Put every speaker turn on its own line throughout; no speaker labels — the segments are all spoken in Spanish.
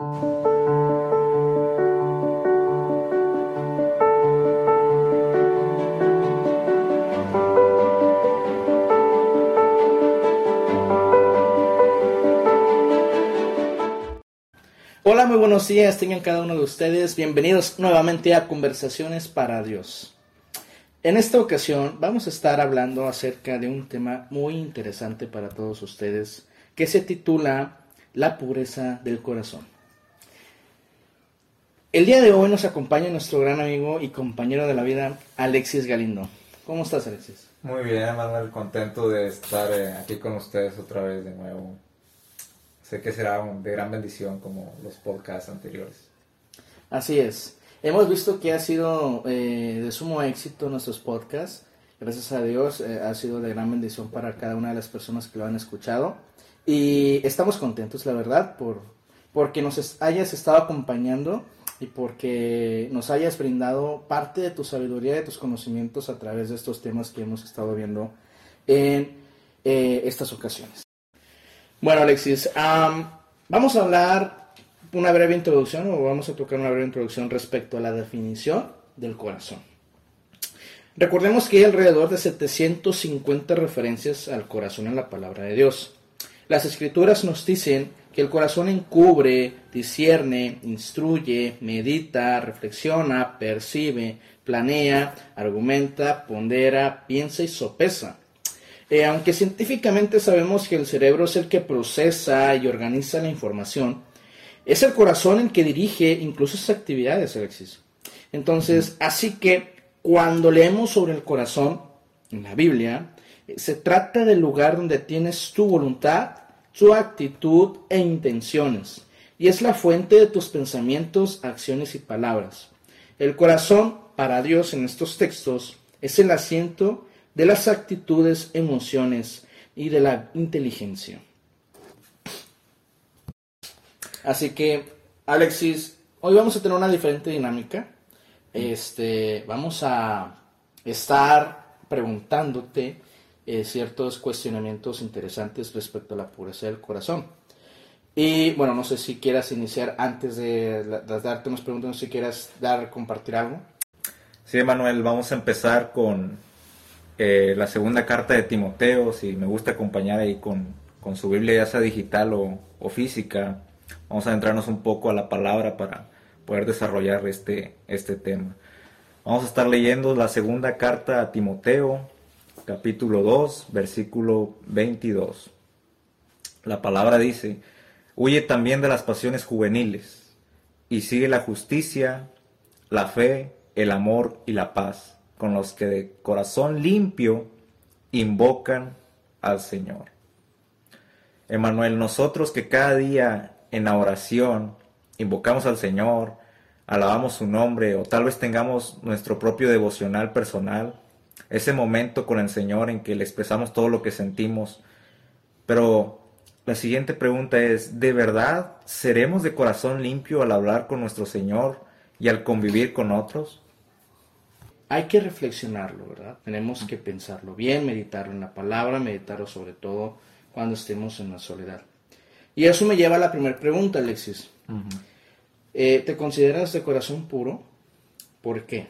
Hola, muy buenos días, tengan cada uno de ustedes. Bienvenidos nuevamente a Conversaciones para Dios. En esta ocasión vamos a estar hablando acerca de un tema muy interesante para todos ustedes que se titula La pureza del corazón. El día de hoy nos acompaña nuestro gran amigo y compañero de la vida, Alexis Galindo. ¿Cómo estás, Alexis?
Muy bien, Manuel, contento de estar eh, aquí con ustedes otra vez de nuevo. Sé que será de gran bendición como los podcasts anteriores.
Así es. Hemos visto que ha sido eh, de sumo éxito nuestros podcasts. Gracias a Dios eh, ha sido de gran bendición para cada una de las personas que lo han escuchado. Y estamos contentos, la verdad, por porque nos hayas estado acompañando y porque nos hayas brindado parte de tu sabiduría, de tus conocimientos a través de estos temas que hemos estado viendo en eh, estas ocasiones. Bueno, Alexis, vamos a hablar una breve introducción o vamos a tocar una breve introducción respecto a la definición del corazón. Recordemos que hay alrededor de 750 referencias al corazón en la palabra de Dios. Las escrituras nos dicen que el corazón encubre, discierne, instruye, medita, reflexiona, percibe, planea, argumenta, pondera, piensa y sopesa. Eh, aunque científicamente sabemos que el cerebro es el que procesa y organiza la información, es el corazón el que dirige incluso esas actividades, Alexis. Entonces, así que cuando leemos sobre el corazón en la Biblia, eh, se trata del lugar donde tienes tu voluntad, tu actitud e intenciones, y es la fuente de tus pensamientos, acciones y palabras. El corazón, para Dios en estos textos, es el asiento de las actitudes, emociones y de la inteligencia. Así que, Alexis, hoy vamos a tener una diferente dinámica. Este, vamos a estar preguntándote eh, ciertos cuestionamientos interesantes respecto a la pureza del corazón. Y bueno, no sé si quieras iniciar antes de, darte unas preguntas, no sé si quieras dar, compartir algo.
Sí, Manuel, vamos a empezar con eh, la segunda carta de Timoteo, si me gusta acompañar ahí con, su Biblia, ya sea digital o, física, vamos a entrarnos un poco a la palabra para poder desarrollar este, este tema. Vamos a estar leyendo la segunda carta a Timoteo, capítulo 2, versículo 22. La palabra dice, huye también de las pasiones juveniles y sigue la justicia, la fe, el amor y la paz con los que de corazón limpio invocan al Señor. Emanuel, nosotros que cada día en la oración invocamos al Señor, alabamos su nombre o tal vez tengamos nuestro propio devocional personal, ese momento con el Señor en que le expresamos todo lo que sentimos. Pero la siguiente pregunta es, ¿de verdad seremos de corazón limpio al hablar con nuestro Señor y al convivir con otros?
hay que reflexionarlo, ¿verdad? Tenemos que pensarlo bien, meditarlo en la palabra, meditarlo sobre todo cuando estemos en la soledad. Y eso me lleva a la primera pregunta, Alexis. Eh, ¿Te consideras de corazón puro? ¿Por qué?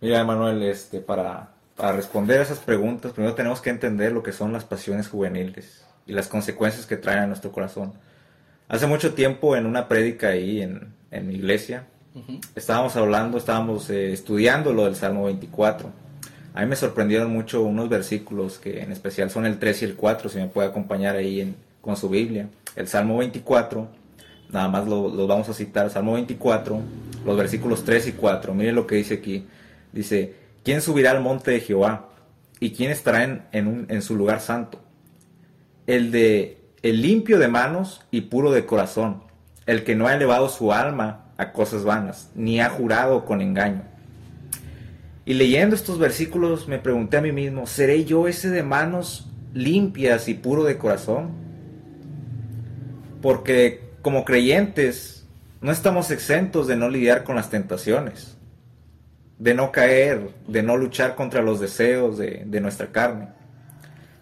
Mira, Manuel, este, para, para responder a esas preguntas, primero tenemos que entender lo que son las pasiones juveniles y las consecuencias que traen a nuestro corazón. Hace mucho tiempo en una prédica ahí en, en mi iglesia, Estábamos hablando, estábamos eh, estudiando lo del Salmo 24. A mí me sorprendieron mucho unos versículos que en especial son el 3 y el 4, si me puede acompañar ahí con su Biblia. El Salmo 24, nada más los lo vamos a citar, Salmo 24, los versículos 3 y 4. Miren lo que dice aquí. Dice, ¿quién subirá al monte de Jehová? ¿Y quién estará en, en su lugar santo? El de el limpio de manos y puro de corazón, el que no ha elevado su alma a cosas vanas, ni ha jurado con engaño. Y leyendo estos versículos me pregunté a mí mismo, ¿seré yo ese de manos limpias y puro de corazón? Porque como creyentes no estamos exentos de no lidiar con las tentaciones, de no caer, de no luchar contra los deseos de, nuestra carne.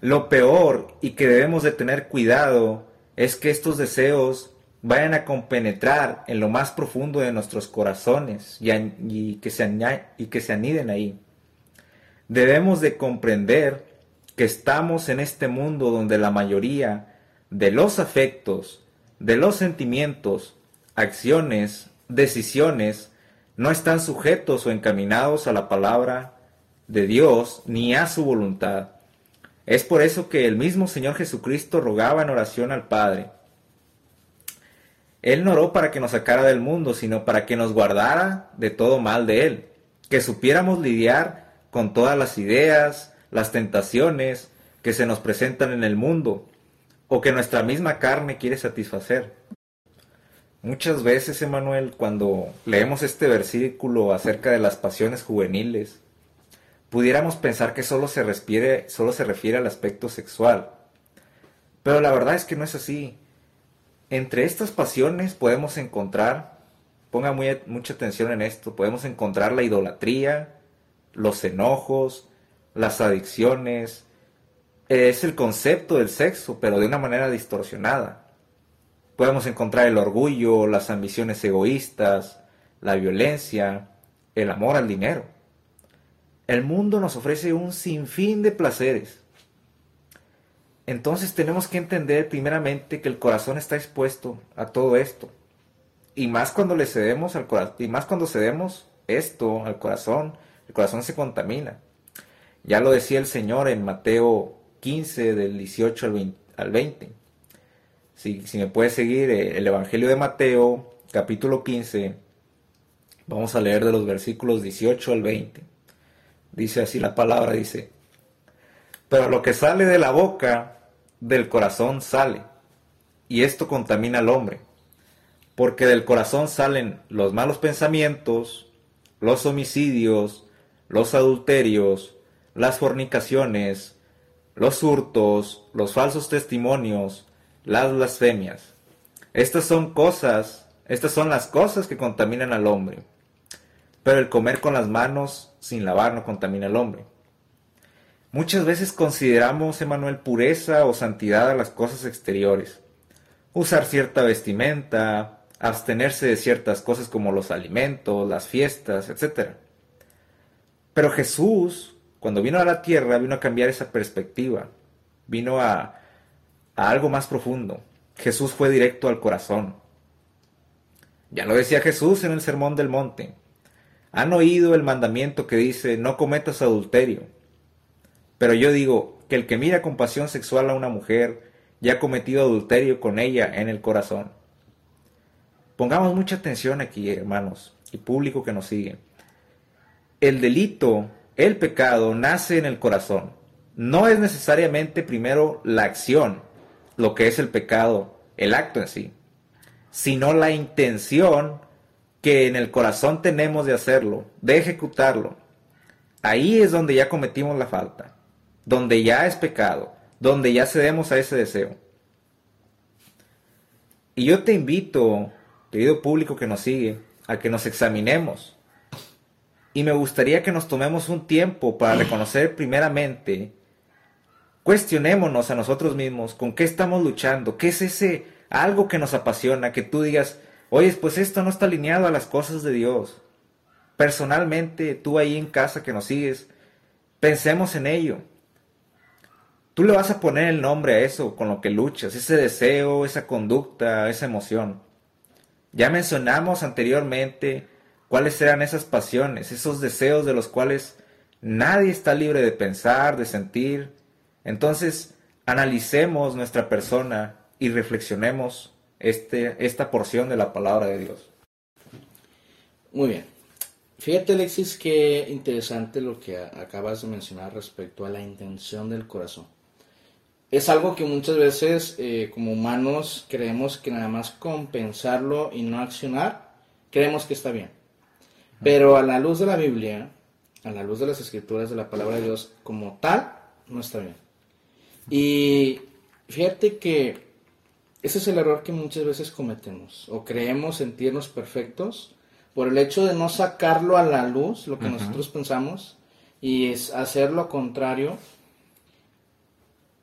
Lo peor y que debemos de tener cuidado es que estos deseos vayan a compenetrar en lo más profundo de nuestros corazones y, que, se y que se aniden ahí. Debemos de comprender que estamos en este mundo donde la mayoría de los afectos, de los sentimientos, acciones, decisiones, no están sujetos o encaminados a la palabra de Dios ni a su voluntad. Es por eso que el mismo Señor Jesucristo rogaba en oración al Padre, él no oró para que nos sacara del mundo, sino para que nos guardara de todo mal de Él, que supiéramos lidiar con todas las ideas, las tentaciones que se nos presentan en el mundo, o que nuestra misma carne quiere satisfacer. Muchas veces, Emanuel, cuando leemos este versículo acerca de las pasiones juveniles, pudiéramos pensar que solo se, refiere, solo se refiere al aspecto sexual. Pero la verdad es que no es así. Entre estas pasiones podemos encontrar, ponga mucha atención en esto, podemos encontrar la idolatría, los enojos, las adicciones. Es el concepto del sexo, pero de una manera distorsionada. Podemos encontrar el orgullo, las ambiciones egoístas, la violencia, el amor al dinero. El mundo nos ofrece un sinfín de placeres, entonces tenemos que entender primeramente que el corazón está expuesto a todo esto. Y más cuando le cedemos al corazón, y más cuando cedemos esto al corazón, el corazón se contamina. Ya lo decía el Señor en Mateo 15 del 18 al 20. Si, me puede seguir eh, el Evangelio de Mateo, capítulo 15, vamos a leer de los versículos 18 al 20. Dice así la palabra, dice, pero lo que sale de la boca del corazón sale, y esto contamina al hombre, porque del corazón salen los malos pensamientos, los homicidios, los adulterios, las fornicaciones, los hurtos, los falsos testimonios, las blasfemias. Estas son cosas, estas son las cosas que contaminan al hombre. Pero el comer con las manos sin lavar no contamina al hombre. Muchas veces consideramos, Emanuel, pureza o santidad a las cosas exteriores. Usar cierta vestimenta, abstenerse de ciertas cosas como los alimentos, las fiestas, etc. Pero Jesús, cuando vino a la tierra, vino a cambiar esa perspectiva, vino a, a algo más profundo. Jesús fue directo al corazón. Ya lo decía Jesús en el Sermón del Monte. Han oído el mandamiento que dice, no cometas adulterio. Pero yo digo que el que mira con pasión sexual a una mujer ya ha cometido adulterio con ella en el corazón. Pongamos mucha atención aquí, hermanos, y público que nos sigue. El delito, el pecado, nace en el corazón. No es necesariamente primero la acción, lo que es el pecado, el acto en sí, sino la intención que en el corazón tenemos de hacerlo, de ejecutarlo. Ahí es donde ya cometimos la falta donde ya es pecado, donde ya cedemos a ese deseo. Y yo te invito, querido público que nos sigue, a que nos examinemos. Y me gustaría que nos tomemos un tiempo para reconocer primeramente, cuestionémonos a nosotros mismos con qué estamos luchando, qué es ese algo que nos apasiona, que tú digas, oye, pues esto no está alineado a las cosas de Dios. Personalmente, tú ahí en casa que nos sigues, pensemos en ello. Tú le vas a poner el nombre a eso con lo que luchas, ese deseo, esa conducta, esa emoción. Ya mencionamos anteriormente cuáles eran esas pasiones, esos deseos de los cuales nadie está libre de pensar, de sentir. Entonces, analicemos nuestra persona y reflexionemos este, esta porción de la palabra de Dios.
Muy bien. Fíjate, Alexis, qué interesante lo que acabas de mencionar respecto a la intención del corazón es algo que muchas veces eh, como humanos creemos que nada más compensarlo y no accionar, creemos que está bien. Pero a la luz de la Biblia, a la luz de las escrituras de la palabra de Dios, como tal, no está bien. Y fíjate que ese es el error que muchas veces cometemos, o creemos sentirnos perfectos por el hecho de no sacarlo a la luz, lo que nosotros pensamos, y es hacer lo contrario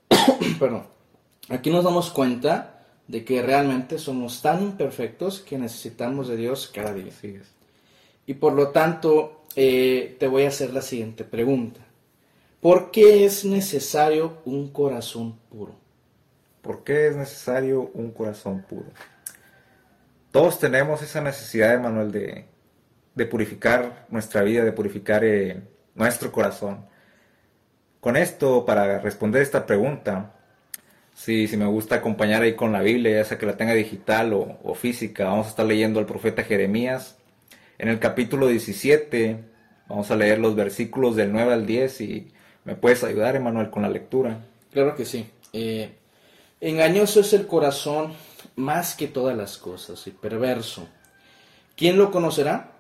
Perdón. Aquí nos damos cuenta de que realmente somos tan imperfectos que necesitamos de Dios cada día. Y por lo tanto, eh, te voy a hacer la siguiente pregunta. ¿Por qué es necesario un corazón puro?
¿Por qué es necesario un corazón puro? Todos tenemos esa necesidad, Manuel, de, de purificar nuestra vida, de purificar eh, nuestro corazón. Con esto, para responder esta pregunta, sí, si me gusta acompañar ahí con la Biblia, ya sea que la tenga digital o, o física, vamos a estar leyendo al profeta Jeremías. En el capítulo 17, vamos a leer los versículos del 9 al 10 y me puedes ayudar, Emanuel, con la lectura.
Claro que sí. Eh, engañoso es el corazón más que todas las cosas y perverso. ¿Quién lo conocerá?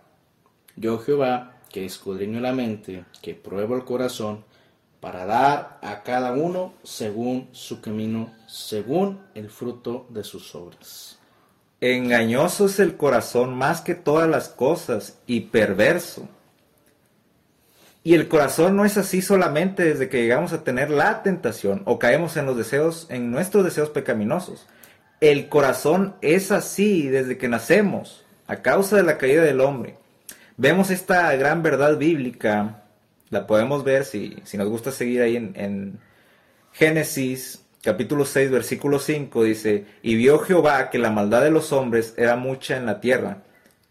Yo Jehová, que escudriño la mente, que pruebo el corazón, para dar a cada uno según su camino, según el fruto de sus obras.
Engañoso es el corazón más que todas las cosas y perverso. Y el corazón no es así solamente desde que llegamos a tener la tentación o caemos en los deseos, en nuestros deseos pecaminosos. El corazón es así desde que nacemos, a causa de la caída del hombre. Vemos esta gran verdad bíblica, la podemos ver si, si nos gusta seguir ahí en, en Génesis capítulo 6, versículo 5 dice, y vio Jehová que la maldad de los hombres era mucha en la tierra,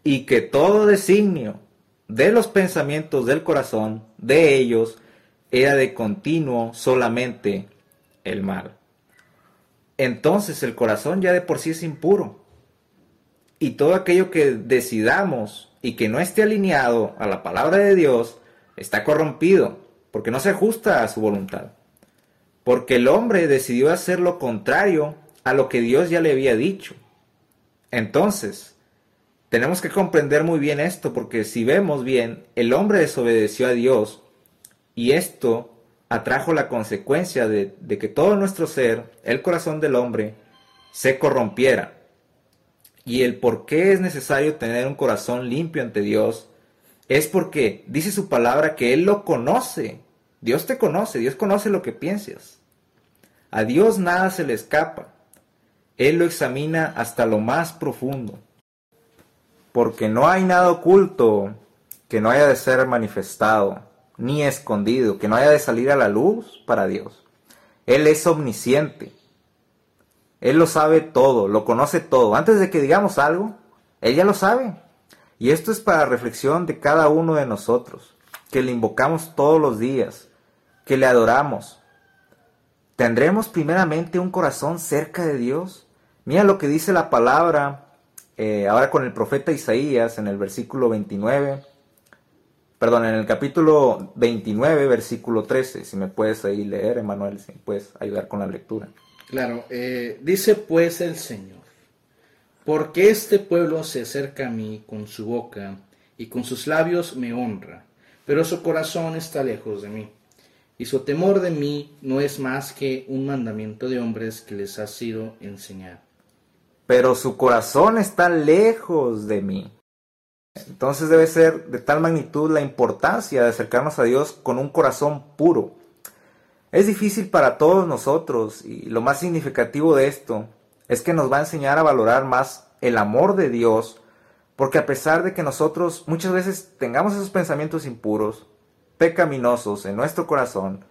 y que todo designio de los pensamientos del corazón de ellos era de continuo solamente el mal. Entonces el corazón ya de por sí es impuro. Y todo aquello que decidamos y que no esté alineado a la palabra de Dios está corrompido, porque no se ajusta a su voluntad. Porque el hombre decidió hacer lo contrario a lo que Dios ya le había dicho. Entonces, tenemos que comprender muy bien esto, porque si vemos bien, el hombre desobedeció a Dios y esto atrajo la consecuencia de, que todo nuestro ser, el corazón del hombre, se corrompiera. Y el por qué es necesario tener un corazón limpio ante Dios es porque dice su palabra que Él lo conoce. Dios te conoce, Dios conoce lo que piensas. A Dios nada se le escapa. Él lo examina hasta lo más profundo porque no hay nada oculto que no haya de ser manifestado, ni escondido, que no haya de salir a la luz para Dios. Él es omnisciente. Él lo sabe todo, lo conoce todo. Antes de que digamos algo, Él ya lo sabe. Y esto es para reflexión de cada uno de nosotros, que le invocamos todos los días, que le adoramos. ¿Tendremos primeramente un corazón cerca de Dios? Mira lo que dice la palabra eh, ahora con el profeta Isaías en el versículo 29, perdón, en el capítulo 29, versículo 13, si me puedes ahí leer, Emanuel, si puedes ayudar con la lectura.
Claro, eh, dice pues el Señor, porque este pueblo se acerca a mí con su boca y con sus labios me honra, pero su corazón está lejos de mí. Y su temor de mí no es más que un mandamiento de hombres que les ha sido enseñado
pero su corazón está lejos de mí. Entonces debe ser de tal magnitud la importancia de acercarnos a Dios con un corazón puro. Es difícil para todos nosotros y lo más significativo de esto es que nos va a enseñar a valorar más el amor de Dios, porque a pesar de que nosotros muchas veces tengamos esos pensamientos impuros, pecaminosos en nuestro corazón,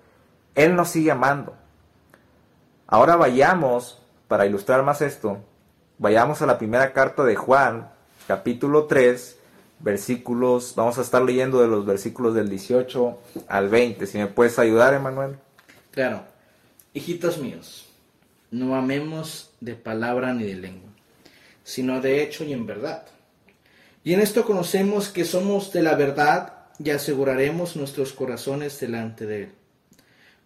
Él nos sigue amando. Ahora vayamos, para ilustrar más esto, Vayamos a la primera carta de Juan, capítulo 3, versículos, vamos a estar leyendo de los versículos del 18 al 20. Si me puedes ayudar, Emanuel.
Claro. Hijitos míos, no amemos de palabra ni de lengua, sino de hecho y en verdad. Y en esto conocemos que somos de la verdad y aseguraremos nuestros corazones delante de Él.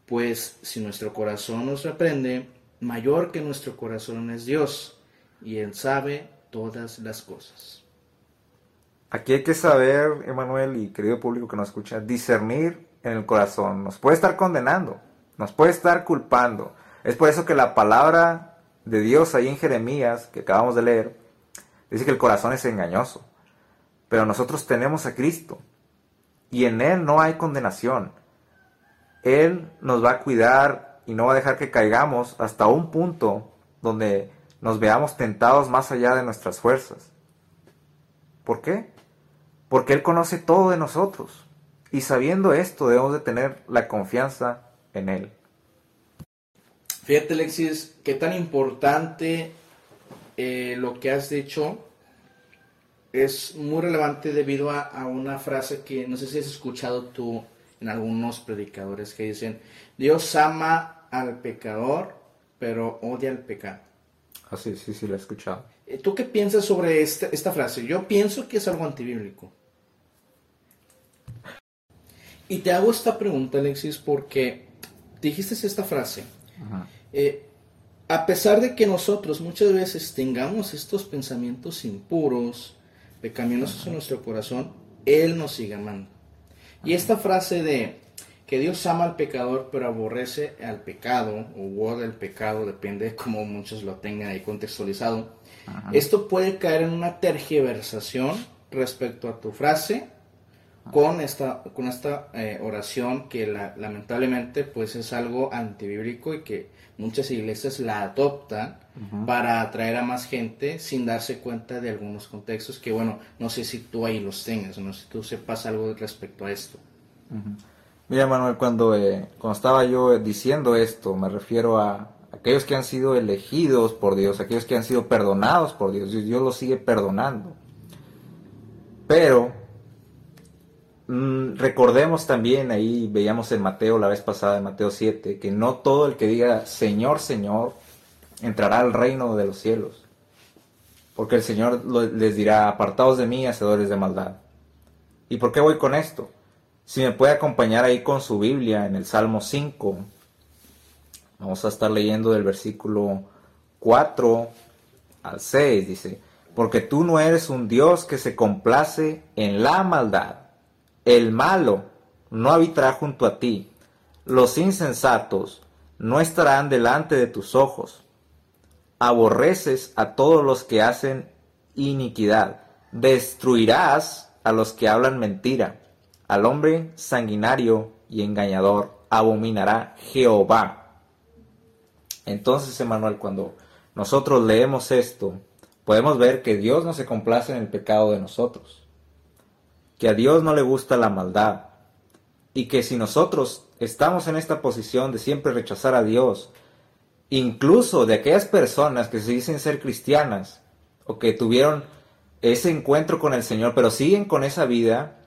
Pues si nuestro corazón nos reprende, mayor que nuestro corazón es Dios y Él sabe todas las cosas.
Aquí hay que saber, Emanuel y querido público que nos escucha, discernir en el corazón. Nos puede estar condenando, nos puede estar culpando. Es por eso que la palabra de Dios ahí en Jeremías, que acabamos de leer, dice que el corazón es engañoso. Pero nosotros tenemos a Cristo y en Él no hay condenación. Él nos va a cuidar y no va a dejar que caigamos hasta un punto donde nos veamos tentados más allá de nuestras fuerzas. ¿Por qué? Porque Él conoce todo de nosotros. Y sabiendo esto debemos de tener la confianza en Él.
Fíjate Alexis, qué tan importante eh, lo que has dicho es muy relevante debido a, a, una frase que no sé si has escuchado tú en algunos predicadores que dicen, Dios ama al pecador, pero odia al pecado.
Ah, sí, sí, sí, lo he escuchado.
Eh, ¿Tú qué piensas sobre esta, esta frase? Yo pienso que es algo antibíblico. Y te hago esta pregunta, Alexis, porque dijiste esta frase. Eh, a pesar de que nosotros muchas veces tengamos estos pensamientos impuros, pecaminosos en nuestro corazón, Él nos sigue amando. Y esta frase de que Dios ama al pecador pero aborrece al pecado o odia el pecado, depende de cómo muchos lo tengan ahí contextualizado. Esto puede caer en una tergiversación respecto a tu frase con esta, con esta eh, oración que lamentablemente pues es algo antibíblico y que muchas iglesias la adoptan para atraer a más gente sin darse cuenta de algunos contextos que bueno, no sé si tú ahí los tengas, no sé si tú sepas algo respecto a esto.
Mira, Manuel, cuando, eh, cuando estaba yo diciendo esto, me refiero a aquellos que han sido elegidos por Dios, aquellos que han sido perdonados por Dios. Dios, los sigue perdonando. Pero mm, recordemos también, ahí veíamos en Mateo la vez pasada, en Mateo 7, que no todo el que diga Señor, Señor, entrará al reino de los cielos. Porque el Señor les dirá, apartados de mí, hacedores de maldad. ¿Y por qué voy con esto? Si me puede acompañar ahí con su Biblia en el Salmo 5, vamos a estar leyendo del versículo 4 al 6, dice, porque tú no eres un Dios que se complace en la maldad. El malo no habitará junto a ti. Los insensatos no estarán delante de tus ojos. Aborreces a todos los que hacen iniquidad. Destruirás a los que hablan mentira al hombre sanguinario y engañador abominará Jehová. Entonces, Emanuel, cuando nosotros leemos esto, podemos ver que Dios no se complace en el pecado de nosotros, que a Dios no le gusta la maldad, y que si nosotros estamos en esta posición de siempre rechazar a Dios, incluso de aquellas personas que se dicen ser cristianas, o que tuvieron ese encuentro con el Señor, pero siguen con esa vida,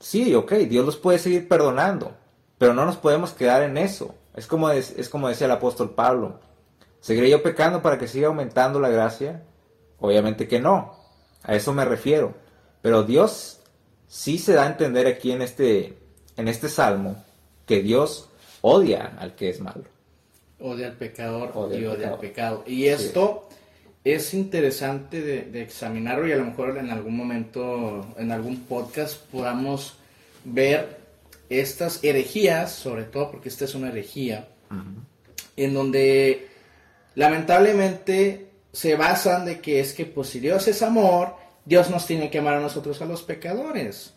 sí, ok, Dios los puede seguir perdonando, pero no nos podemos quedar en eso. Es como, es, como decía el apóstol Pablo. ¿Seguiré yo pecando para que siga aumentando la gracia? Obviamente que no. A eso me refiero. Pero Dios sí se da a entender aquí en este, en este salmo que Dios odia al que es malo.
Odia al pecador y odia al pecado. Y esto es interesante de, examinarlo y a lo mejor en algún momento, en algún podcast podamos ver estas herejías, sobre todo porque esta es una herejía, en donde lamentablemente se basan de que es que pues si Dios es amor, Dios nos tiene que amar a nosotros a los pecadores.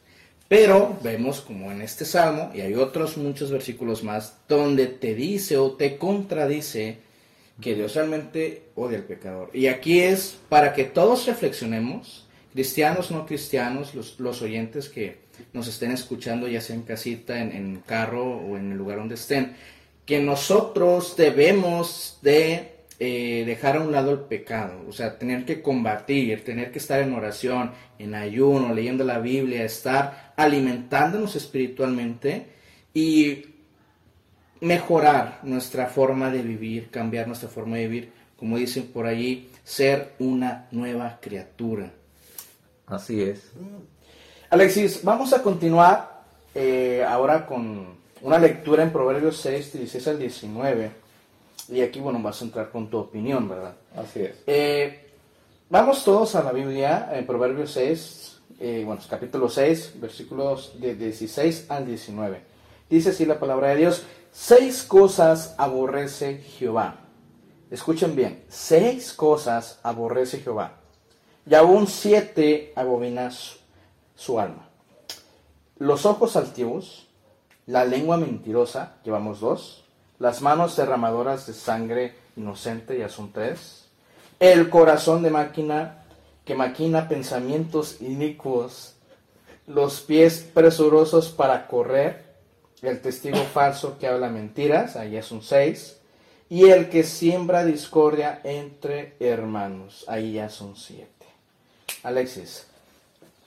Pero vemos como en este salmo, y hay otros muchos versículos más, donde te dice o te contradice que Dios realmente odia al pecador. Y aquí es para que todos reflexionemos, cristianos, no cristianos, los, los oyentes que nos estén escuchando, ya sea en casita, en, en carro o en el lugar donde estén, que nosotros debemos de eh, dejar a un lado el pecado, o sea, tener que combatir, tener que estar en oración, en ayuno, leyendo la Biblia, estar alimentándonos espiritualmente y mejorar nuestra forma de vivir, cambiar nuestra forma de vivir, como dicen por allí, ser una nueva criatura.
Así es.
Alexis, vamos a continuar eh, ahora con una lectura en Proverbios 6, 16 al 19. Y aquí, bueno, vas a entrar con tu opinión, ¿verdad?
Así es.
Eh, vamos todos a la Biblia, en Proverbios 6, eh, bueno, capítulo 6, versículos de 16 al 19. Dice así la palabra de Dios. Seis cosas aborrece Jehová. Escuchen bien, seis cosas aborrece Jehová. Y aún siete abomina su, alma. Los ojos altivos, la lengua mentirosa, llevamos dos. Las manos derramadoras de sangre inocente, ya son tres. el corazón de máquina que maquina pensamientos inicuos, los pies presurosos para correr, el testigo falso que habla mentiras, ahí es un 6, y el que siembra discordia entre hermanos, ahí ya son 7. Alexis.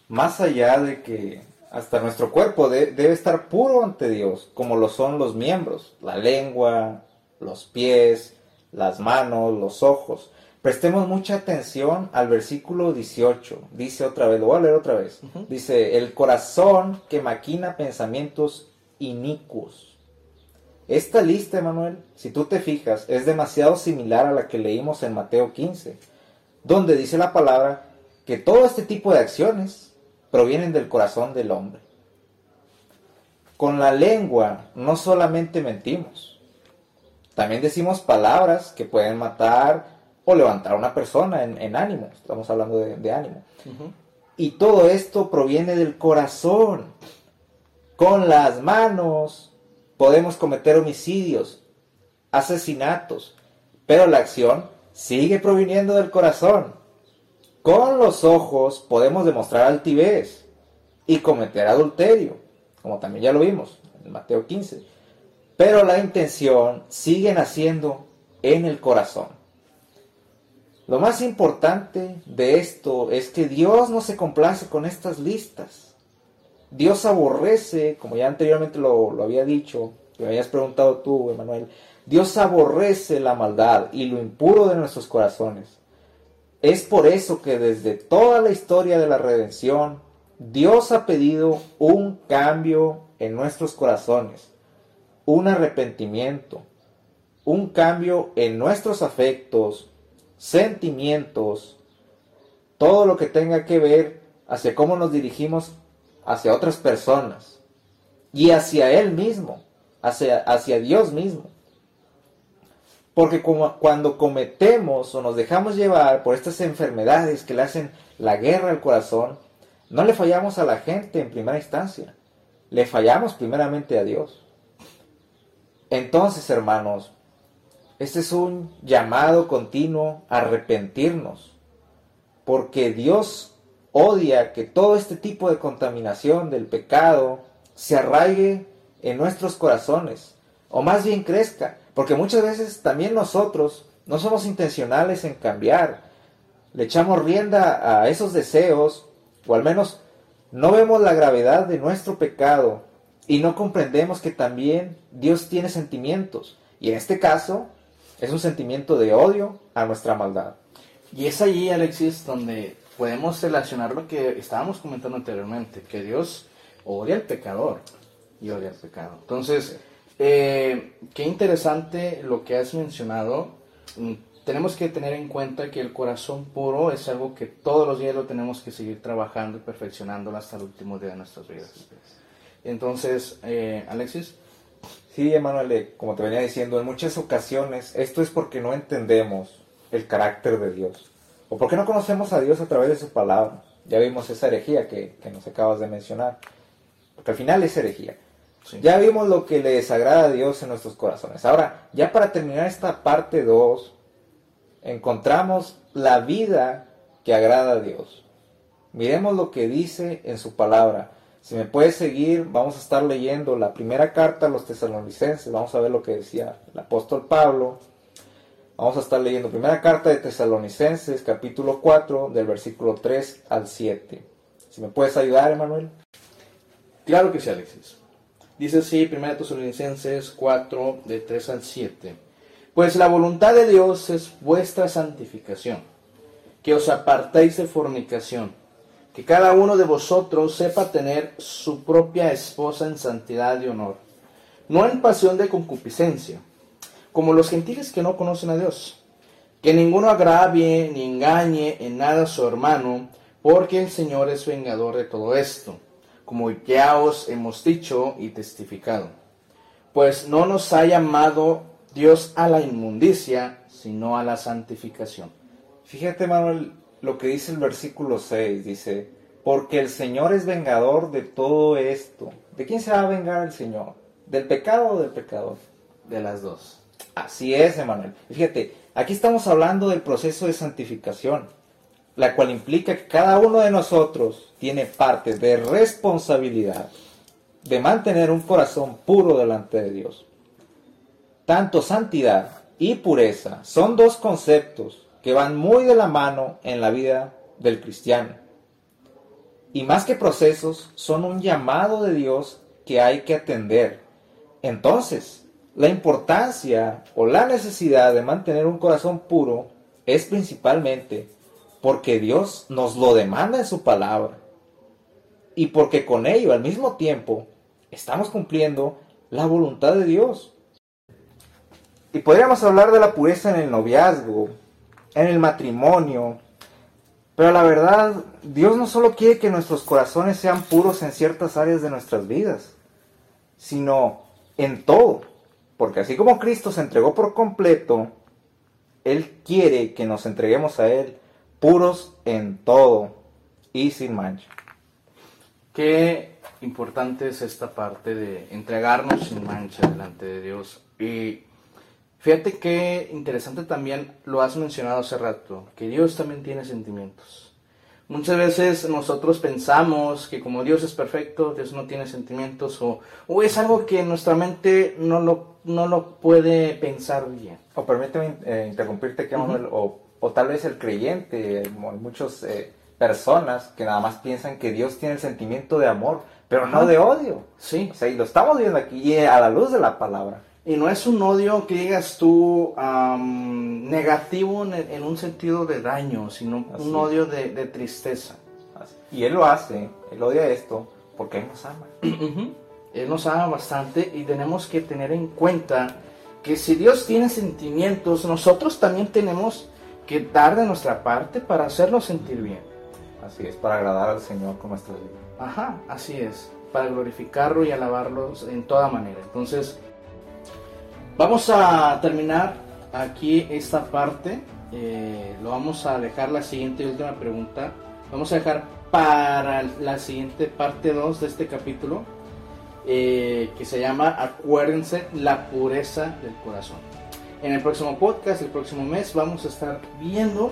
Más allá de que hasta nuestro cuerpo debe estar puro ante Dios, como lo son los miembros, la lengua, los pies, las manos, los ojos. Prestemos mucha atención al versículo 18. Dice otra vez, lo voy a leer otra vez. Dice, el corazón que maquina pensamientos inicuos. Esta lista, Emanuel, si tú te fijas, es demasiado similar a la que leímos en Mateo 15, donde dice la palabra que todo este tipo de acciones provienen del corazón del hombre. Con la lengua no solamente mentimos, también decimos palabras que pueden matar o levantar a una persona en, ánimo. Estamos hablando de, ánimo. Y todo esto proviene del corazón. Con las manos podemos cometer homicidios, asesinatos, pero la acción sigue proviniendo del corazón. Con los ojos podemos demostrar altivez y cometer adulterio, como también ya lo vimos en Mateo 15. Pero la intención sigue naciendo en el corazón. Lo más importante de esto es que Dios no se complace con estas listas. Dios aborrece, como ya anteriormente lo, había dicho, que me habías preguntado tú, Emanuel, Dios aborrece la maldad y lo impuro de nuestros corazones. Es por eso que desde toda la historia de la redención, Dios ha pedido un cambio en nuestros corazones, un arrepentimiento, un cambio en nuestros afectos, sentimientos, todo lo que tenga que ver hacia cómo nos dirigimos hacia otras personas y hacia Él mismo, hacia, Dios mismo. Porque cuando cometemos o nos dejamos llevar por estas enfermedades que le hacen la guerra al corazón, no le fallamos a la gente en primera instancia, le fallamos primeramente a Dios. Entonces, hermanos, este es un llamado continuo a arrepentirnos, porque Dios odia que todo este tipo de contaminación del pecado se arraigue en nuestros corazones, o más bien crezca, porque muchas veces también nosotros no somos intencionales en cambiar. Le echamos rienda a esos deseos, o al menos no vemos la gravedad de nuestro pecado y no comprendemos que también Dios tiene sentimientos. Y en este caso es un sentimiento de odio a nuestra maldad.
Y es allí, Alexis, donde podemos relacionar lo que estábamos comentando anteriormente, que Dios odia al pecador y odia al pecado. Entonces, eh, qué interesante lo que has mencionado. Mm, tenemos que tener en cuenta que el corazón puro es algo que todos los días lo tenemos que seguir trabajando y perfeccionando hasta el último día de nuestras vidas. Entonces, eh, Alexis.
Sí, Emanuel, como te venía diciendo, en muchas ocasiones esto es porque no entendemos el carácter de Dios o porque no conocemos a Dios a través de su palabra. Ya vimos esa herejía que, que nos acabas de mencionar, porque al final es herejía. Ya vimos lo que le desagrada a Dios en nuestros corazones. Ahora, ya para terminar esta parte 2, encontramos la vida que agrada a Dios. Miremos lo que dice en su palabra. Si me puedes seguir, vamos a estar leyendo la primera carta a los tesalonicenses. Vamos a ver lo que decía el apóstol Pablo. Vamos a estar leyendo primera carta de tesalonicenses, capítulo 4, del versículo 3 al 7. Si me puedes ayudar, Emanuel.
Claro que sí, Alexis. Dice así, 1 Tesalonicenses 4, de 3 al 7. Pues la voluntad de Dios es vuestra santificación, que os apartéis de fornicación, que cada uno de vosotros sepa tener su propia esposa en santidad y honor, no en pasión de concupiscencia, como los gentiles que no conocen a Dios, que ninguno agravie ni engañe en nada a su hermano, porque el Señor es vengador de todo esto como ya os hemos dicho y testificado. Pues no nos ha llamado Dios a la inmundicia, sino a la santificación.
Fíjate, Manuel, lo que dice el versículo 6, dice, porque el Señor es vengador de todo esto. ¿De quién se va a vengar el Señor? ¿Del pecado o del pecador?
De las dos.
Así es, Emanuel. Fíjate, aquí estamos hablando del proceso de santificación, la cual implica que cada uno de nosotros tiene parte de responsabilidad de mantener un corazón puro delante de Dios. Tanto santidad y pureza son dos conceptos que van muy de la mano en la vida del cristiano. Y más que procesos, son un llamado de Dios que hay que atender. Entonces, la importancia o la necesidad de mantener un corazón puro es principalmente porque Dios nos lo demanda en su palabra y porque con ello al mismo tiempo estamos cumpliendo la voluntad de Dios. Y podríamos hablar de la pureza en el noviazgo, en el matrimonio, pero la verdad, Dios no solo quiere que nuestros corazones sean puros en ciertas áreas de nuestras vidas, sino en todo. Porque así como Cristo se entregó por completo, Él quiere que nos entreguemos a Él puros en todo y sin mancha.
Qué importante es esta parte de entregarnos sin mancha delante de Dios. Y fíjate qué interesante también lo has mencionado hace rato, que Dios también tiene sentimientos. Muchas veces nosotros pensamos que como Dios es perfecto, Dios no tiene sentimientos o, o es algo que nuestra mente no lo, no lo puede pensar bien.
O permíteme eh, interrumpirte, que o, o, tal vez el creyente, muchas eh, personas que nada más piensan que Dios tiene el sentimiento de amor, pero no de odio.
Sí.
O sea, y lo estamos viendo aquí, y a la luz de la palabra.
Y no es un odio que digas tú negativo en, un sentido de daño, sino un odio de, tristeza.
Y Él lo hace, Él odia esto porque Él nos ama.
Él nos ama bastante y tenemos que tener en cuenta que si Dios tiene sentimientos, nosotros también tenemos que dar de nuestra parte para hacerlo sentir bien.
Así es, para agradar al Señor con nuestra vida.
Ajá, así es, para glorificarlo y alabarlo en toda manera. Entonces, Vamos a terminar aquí esta parte. Eh, lo vamos a dejar la siguiente y última pregunta. Vamos a dejar para la siguiente parte 2 de este capítulo. Eh, que se llama Acuérdense la pureza del corazón. En el próximo podcast, el próximo mes, vamos a estar viendo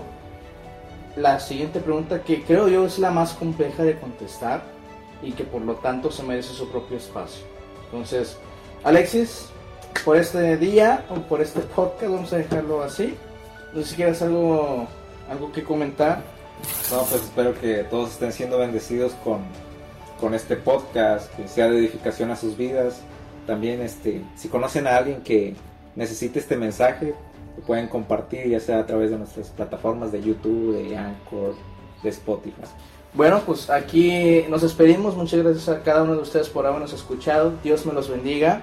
la siguiente pregunta que creo yo es la más compleja de contestar y que por lo tanto se merece su propio espacio. Entonces, Alexis, por este día o por este podcast, vamos a dejarlo así. No sé si quieres algo, algo que comentar.
No, pues espero que todos estén siendo bendecidos con, con este podcast, que sea de edificación a sus vidas. También, este, si conocen a alguien que necesite este mensaje, lo pueden compartir, ya sea a través de nuestras plataformas de YouTube, de Anchor, de Spotify.
Bueno, pues aquí nos despedimos. Muchas gracias a cada uno de ustedes por habernos escuchado. Dios me los bendiga